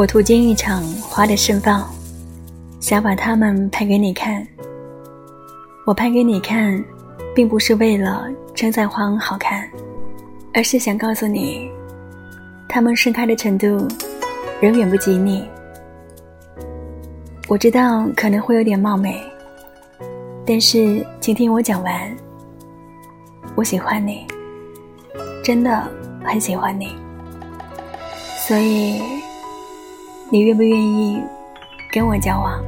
我途经一场花的盛放，想把它们拍给你看。我拍给你看，并不是为了称赞花好看，而是想告诉你，它们盛开的程度，仍远不及你。我知道可能会有点冒昧，但是请听我讲完。我喜欢你，真的很喜欢你，所以。你愿不愿意跟我交往？